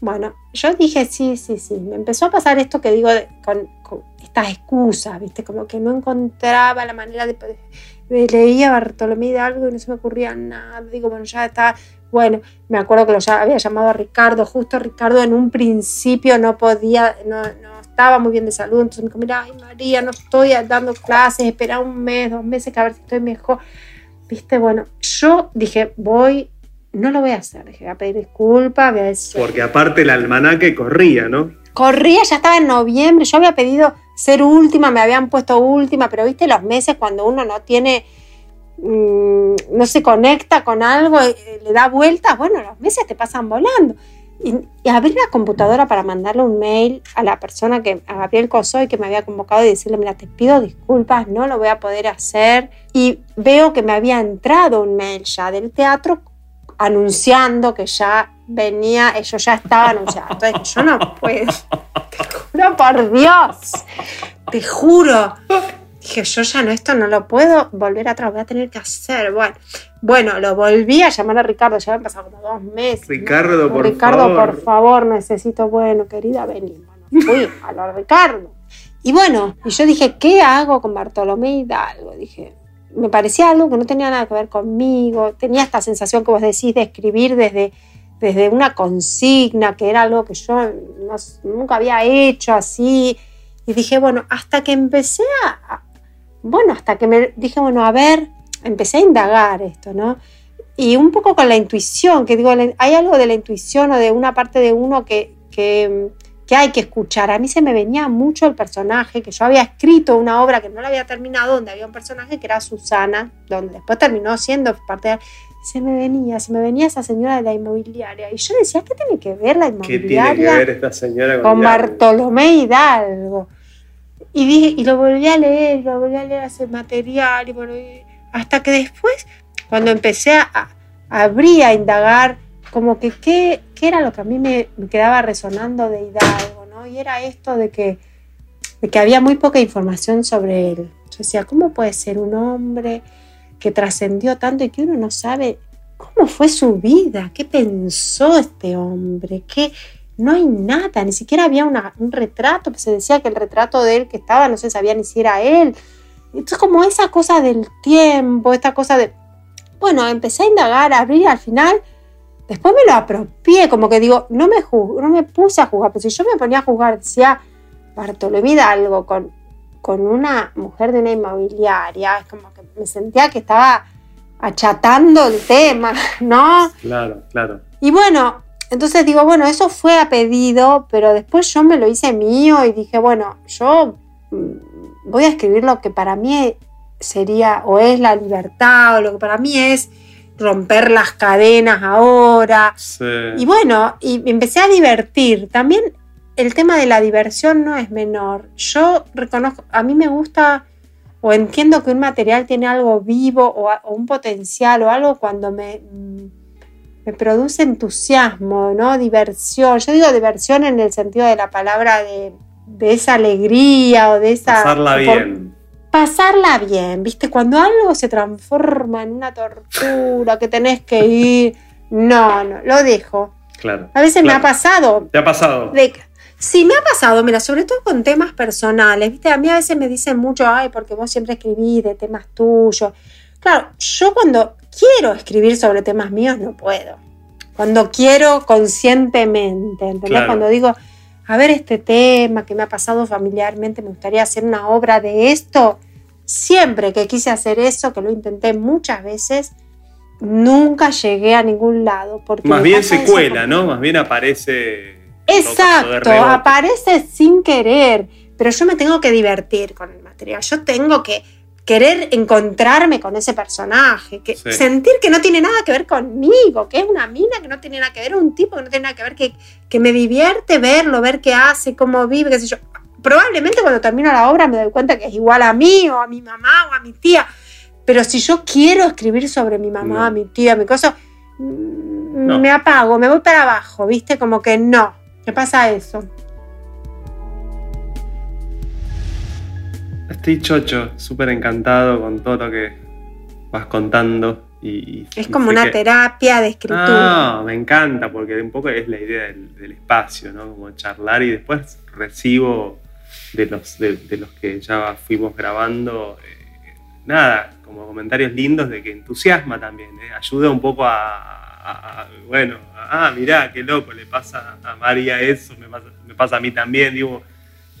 Bueno, yo dije sí, sí, sí. Me empezó a pasar esto que digo de- con, con estas excusas, ¿viste? Como que no encontraba la manera de... de- leía Bartolomé Hidalgo y no se me ocurría nada. Digo, bueno, ya está. Bueno, me acuerdo que lo ya había llamado a Ricardo. Justo Ricardo en un principio no podía, no, no estaba muy bien de salud. Entonces me dijo, mira, ay María, no estoy dando clases, espera un mes, dos meses, que a ver si estoy mejor. Viste, bueno, yo dije, voy, no lo voy a hacer. Dije, voy a pedir disculpas, voy a decir, Porque aparte el almanaque corría, ¿no? corría, ya estaba en noviembre, yo había pedido ser última, me habían puesto última, pero viste los meses cuando uno no tiene, mm, no se conecta con algo, eh, le da vueltas, bueno, los meses te pasan volando. Y, abrí la computadora para mandarle un mail a la persona que, a Gabriel Cosoy, que me había convocado y decirle, mira, te pido disculpas, no lo voy a poder hacer. Y veo que me había entrado un mail ya del teatro anunciando que ya venía, eso ya estaba anunciado. Entonces yo no puedo. Te juro por Dios. Te juro. Dije, yo ya no, esto no lo puedo volver atrás, voy a tener que hacer. Bueno, bueno, lo volví a llamar a Ricardo, ya habían pasado como dos meses. Ricardo, por Ricardo, favor. por favor, necesito, bueno, querida, vení. Bueno, fui a lo Ricardo. Y bueno, y yo dije, ¿qué hago con Bartolomé Hidalgo? Dije, me parecía algo que no tenía nada que ver conmigo. Tenía esta sensación que vos decís de escribir desde, desde una consigna, que era algo que yo no- nunca había hecho así. Y dije, bueno, hasta que empecé a- bueno, hasta que me dije, bueno, a ver, empecé a indagar esto, ¿no? Y un poco con la intuición, que digo, hay algo de la intuición o de una parte de uno que, que, que hay que escuchar. A mí se me venía mucho el personaje, que yo había escrito una obra que no la había terminado, donde había un personaje que era Susana, donde después terminó siendo parte de... Se me venía, se me venía esa señora de la inmobiliaria. Y yo decía, ¿qué tiene que ver la ¿Qué inmobiliaria? tiene que ver esta señora con, con? Bartolomé Hidalgo. Y, dije, y lo volví a leer, lo volví a leer ese material, y bueno, hasta que después, cuando empecé a, abrir, a indagar, como que qué, qué era lo que a mí me, me quedaba resonando de Hidalgo, ¿no? Y era esto de que, de que había muy poca información sobre él. Yo decía, ¿cómo puede ser un hombre que trascendió tanto y que uno no sabe cómo fue su vida? ¿Qué pensó este hombre? ¿Qué, no hay nada, ni siquiera había una- un retrato, pues se decía que el retrato de él que estaba no se sabía ni si era él. Entonces como esa cosa del tiempo, esta cosa de... Bueno, empecé a indagar, a abrir al final, después me lo apropié, como que digo, no me, no me puse a juzgar, pero si yo me ponía a juzgar, decía Bartolomé Hidalgo con, con una mujer de una inmobiliaria, es como que me sentía que estaba achatando el tema, <laughs> ¿no? Claro, claro. Y bueno, entonces digo, bueno, eso fue a pedido, pero después yo me lo hice mío y dije, bueno, yo mm, voy a escribir lo que para mí sería o es la libertad o lo que para mí es romper las cadenas ahora. Sí. Y bueno, y me empecé a divertir. También el tema de la diversión no es menor. Yo reconozco, a mí me gusta o entiendo que un material tiene algo vivo o, o un potencial o algo cuando me, mm, me produce entusiasmo, ¿no? Diversión. Yo digo diversión en el sentido de la palabra de, de esa alegría o de esa... Pasarla bien. pasarla bien, ¿viste? Cuando algo se transforma en una tortura, que tenés que ir, no, no, lo dejo. Claro. A veces me ha pasado, ¿Te ha pasado? de, sí, me ha pasado, mira, sobre todo con temas personales, ¿viste? A mí a veces me dicen mucho, ay, porque vos siempre escribís de temas tuyos. Claro, yo cuando quiero escribir sobre temas míos no puedo. Cuando quiero conscientemente, ¿entendés? Claro. Cuando digo, a ver este tema que me ha pasado familiarmente, me gustaría hacer una obra de esto. Siempre que quise hacer eso, que lo intenté muchas veces, nunca llegué a ningún lado. Porque Más bien secuela, con- ¿no? Más bien aparece. Exacto, aparece sin querer, pero yo me tengo que divertir con el material. Yo tengo que querer encontrarme con ese personaje, que Sí. sentir que no tiene nada que ver conmigo, que es una mina que no tiene nada que ver, un tipo que no tiene nada que ver, que, que me divierte verlo, ver qué hace, cómo vive, qué sé yo. Probablemente cuando termino la obra me doy cuenta que es igual a mí o a mi mamá o a mi tía, pero si yo quiero escribir sobre mi mamá, No. mi tía, mi cosa, me apago, me voy para abajo, ¿viste? Como que no. ¿Qué pasa eso? Estoy chocho, súper encantado con todo lo que vas contando. Y, es como una terapia de escritura. Ah, me encanta, porque un poco es la idea del, espacio, ¿no? Como charlar y después recibo de los, de, los que ya fuimos grabando, eh, nada, como comentarios lindos de que entusiasma también, ¿eh? ayuda un poco a, bueno, ah, mirá, qué loco, le pasa a María eso, me pasa, me pasa a mí también, digo,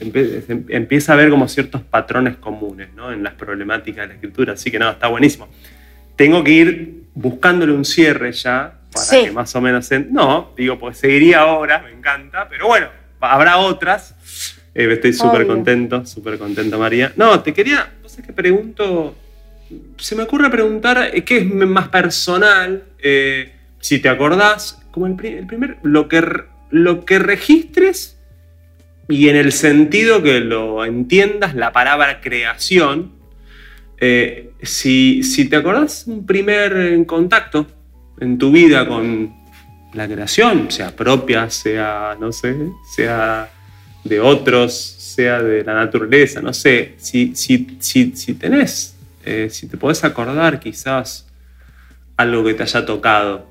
empieza a ver como ciertos patrones comunes ¿no? en las problemáticas de la escritura. Así que no, está buenísimo. Tengo que ir buscándole un cierre ya para que más o menos... No, digo, pues seguiría ahora, me encanta, pero bueno, habrá otras. Eh, estoy súper contento, súper contento, María. No, te quería, no sé qué pregunto, se me ocurre preguntar eh, qué es más personal, eh, si te acordás, como el, primer, lo que, lo que registres y en el sentido que lo entiendas, la palabra creación, eh, si, te acordás un primer contacto en tu vida con la creación, sea propia, sea, no sé, sea de otros, sea de la naturaleza, no sé, si, si, si, tenés, eh, si te podés acordar quizás algo que te haya tocado.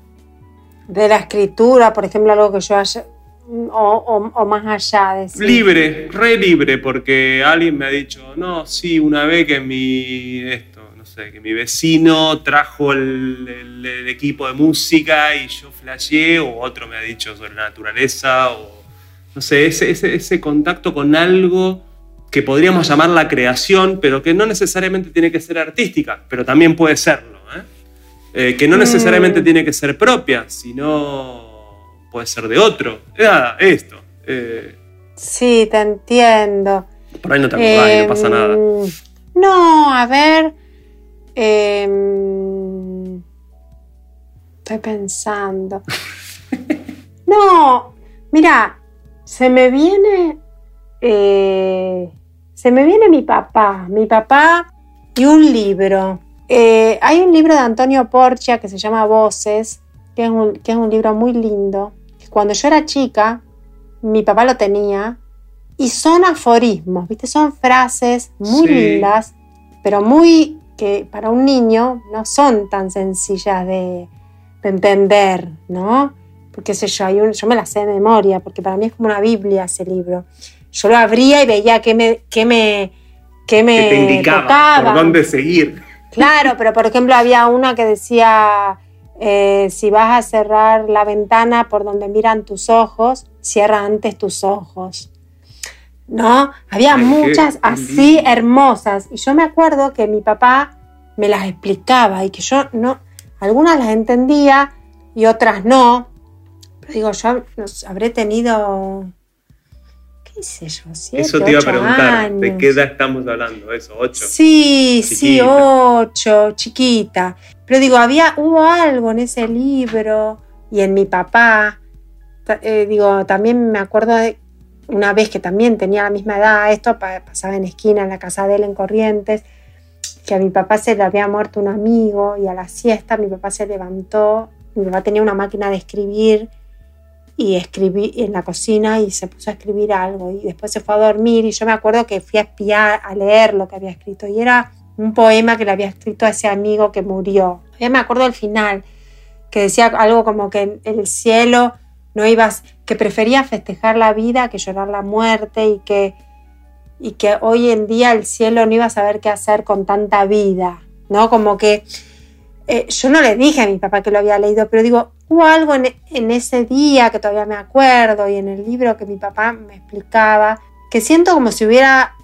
De la escritura, por ejemplo, algo que yo haya, o, más allá de eso? Libre, re libre, porque alguien me ha dicho, no, sí, una vez que mi, esto, no sé, que mi vecino trajo el, equipo de música y yo flasheé, o otro me ha dicho sobre la naturaleza, o no sé, ese, ese, contacto con algo que podríamos llamar la creación, pero que no necesariamente tiene que ser artística, pero también puede serlo, ¿eh? Eh, que no necesariamente mm. tiene que ser propia, sino puede ser de otro. Nada, esto. Eh. sí, te entiendo. Por ahí no te acordás no pasa nada. Em, no, a ver. Em, estoy pensando. <laughs> no, mira, se me viene. Eh, se me viene mi papá. Mi papá y un libro. Eh, hay un libro de Antonio Porcia que se llama Voces, que es un, que es un libro muy lindo, cuando yo era chica, mi papá lo tenía y son aforismos, ¿viste? Son frases muy lindas, pero muy que para un niño no son tan sencillas de, entender, ¿no? Porque sé yo, hay un, yo me las sé de memoria, porque para mí es como una Biblia ese libro. Yo lo abría y veía que me, que me, que me te indicaba por dónde seguir. Claro, pero por ejemplo había una que decía eh, si vas a cerrar la ventana por donde miran tus ojos, cierra antes tus ojos. ¿No? Había muchas así hermosas. Y yo me acuerdo que mi papá me las explicaba y que yo no, algunas las entendía y otras no. Pero digo, yo habré tenido ¿qué hice yo? Eso te iba a preguntar, ¿de qué edad estamos hablando? ¿Eso? ¿Ocho? Sí, sí, ocho, chiquita. Pero digo, había, hubo algo en ese libro y en mi papá. Eh, digo, también me acuerdo de una vez que también tenía la misma edad, esto pasaba en esquina en la casa de él en Corrientes, que a mi papá se le había muerto un amigo y a la siesta mi papá se levantó, mi papá tenía una máquina de escribir y escribí en la cocina y se puso a escribir algo y después se fue a dormir y yo me acuerdo que fui a espiar, a leer lo que había escrito y era un poema que le había escrito a ese amigo que murió. Ya me acuerdo del final, que decía algo como que en el cielo no ibas, que prefería festejar la vida que llorar la muerte y que, y que hoy en día el cielo no iba a saber qué hacer con tanta vida, ¿no? Como que eh, yo no le dije a mi papá que lo había leído, pero digo, hubo algo en, ese día que todavía me acuerdo y en el libro que mi papá me explicaba, que siento como si hubiera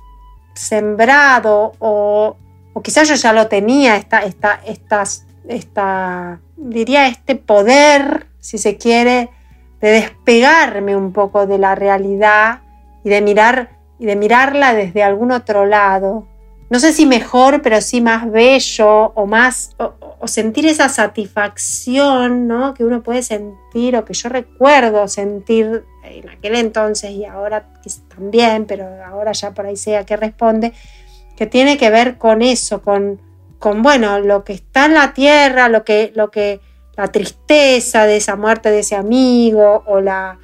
sembrado o, o quizás yo ya lo tenía, esta, esta, estas, esta, diría este poder, si se quiere, de despegarme un poco de la realidad y de mirar y de mirarla desde algún otro lado. No sé si mejor, pero sí más bello o más o sentir esa satisfacción ¿no? que uno puede sentir o que yo recuerdo sentir en aquel entonces y ahora también, pero ahora ya por ahí sea que responde, que tiene que ver con eso, con, con bueno, lo que está en la tierra, lo que, lo que, la tristeza de esa muerte de ese amigo o la,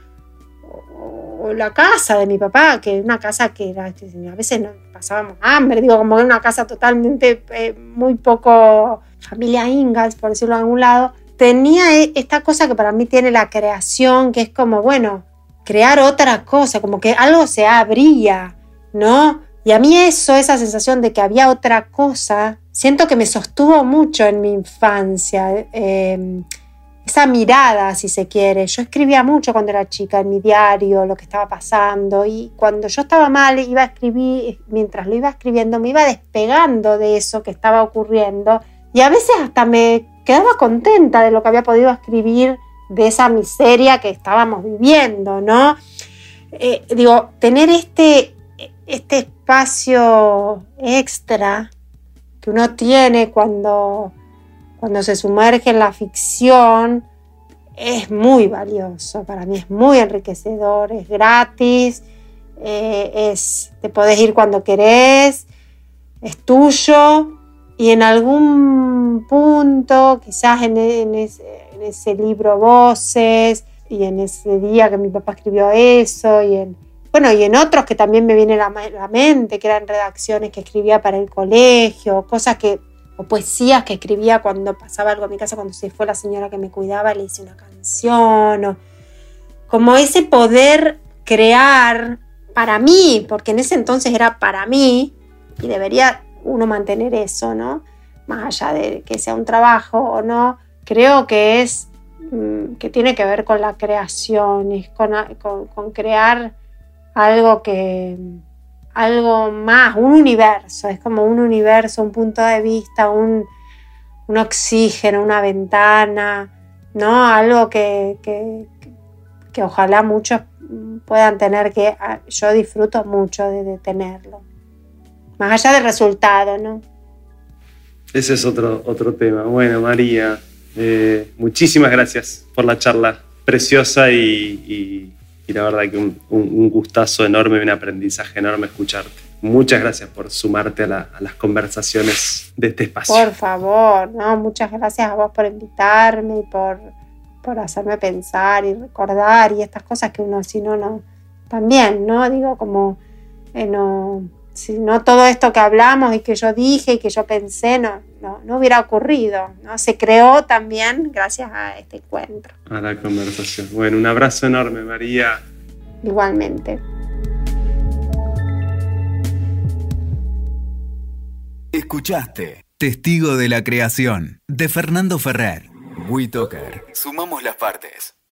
o, la casa de mi papá, que es una casa que era, a veces pasábamos hambre, digo, como era una casa totalmente eh, muy poco familia Ingalls, por decirlo de algún lado, tenía e, esta cosa que para mí tiene la creación, que es como, bueno, crear otra cosa, como que algo se abría, ¿no? Y a mí eso, esa sensación de que había otra cosa, siento que me sostuvo mucho en mi infancia. Em, esa mirada, si se quiere. Yo escribía mucho cuando era chica en mi diario, lo que estaba pasando, y cuando yo estaba mal, iba a escribir, mientras lo iba escribiendo, me iba despegando de eso que estaba ocurriendo, y a veces hasta me quedaba contenta de lo que había podido escribir de esa miseria que estábamos viviendo, ¿no? Eh, digo, tener este, este espacio extra que uno tiene cuando, cuando se sumerge en la ficción es muy valioso, para mí es muy enriquecedor, es gratis, eh, es, te podés ir cuando querés, es tuyo y en algún punto, quizás en, en, ese, libro Voces y en ese día que mi papá escribió eso y en, bueno, y en otros que también me viene a la, mente, que eran redacciones que escribía para el colegio, cosas que, o poesías que escribía cuando pasaba algo a mi casa, cuando se fue la señora que me cuidaba, le hice una canción, o como ese poder crear para mí, porque en ese entonces era para mí, y debería uno mantener eso, ¿no? Más allá de que sea un trabajo o no, creo que es mm, que tiene que ver con la creación, es con, con, crear algo que algo más, un universo, es como un universo, un punto de vista, un, un oxígeno, una ventana, ¿no? Algo que, que, que, ojalá muchos puedan tener, que ah, yo disfruto mucho de, tenerlo más allá del resultado, ¿no? Ese es otro, otro tema. Bueno, María, eh, muchísimas gracias por la charla preciosa y, la verdad que un, gustazo enorme y un aprendizaje enorme escucharte. Muchas gracias por sumarte a, las conversaciones de este espacio. Por favor, ¿no? muchas gracias a vos por invitarme y por, por hacerme pensar y recordar y estas cosas que uno si no, no, también, ¿no? Digo, como eh, no si no todo esto que hablamos y que yo dije y que yo pensé no, no, hubiera ocurrido. ¿no? Se creó también gracias a este encuentro. A la conversación. Bueno, un abrazo enorme, María. Igualmente. Escuchaste Testigo de la Creación de Fernando Ferrer. WeToker. Sumamos las partes.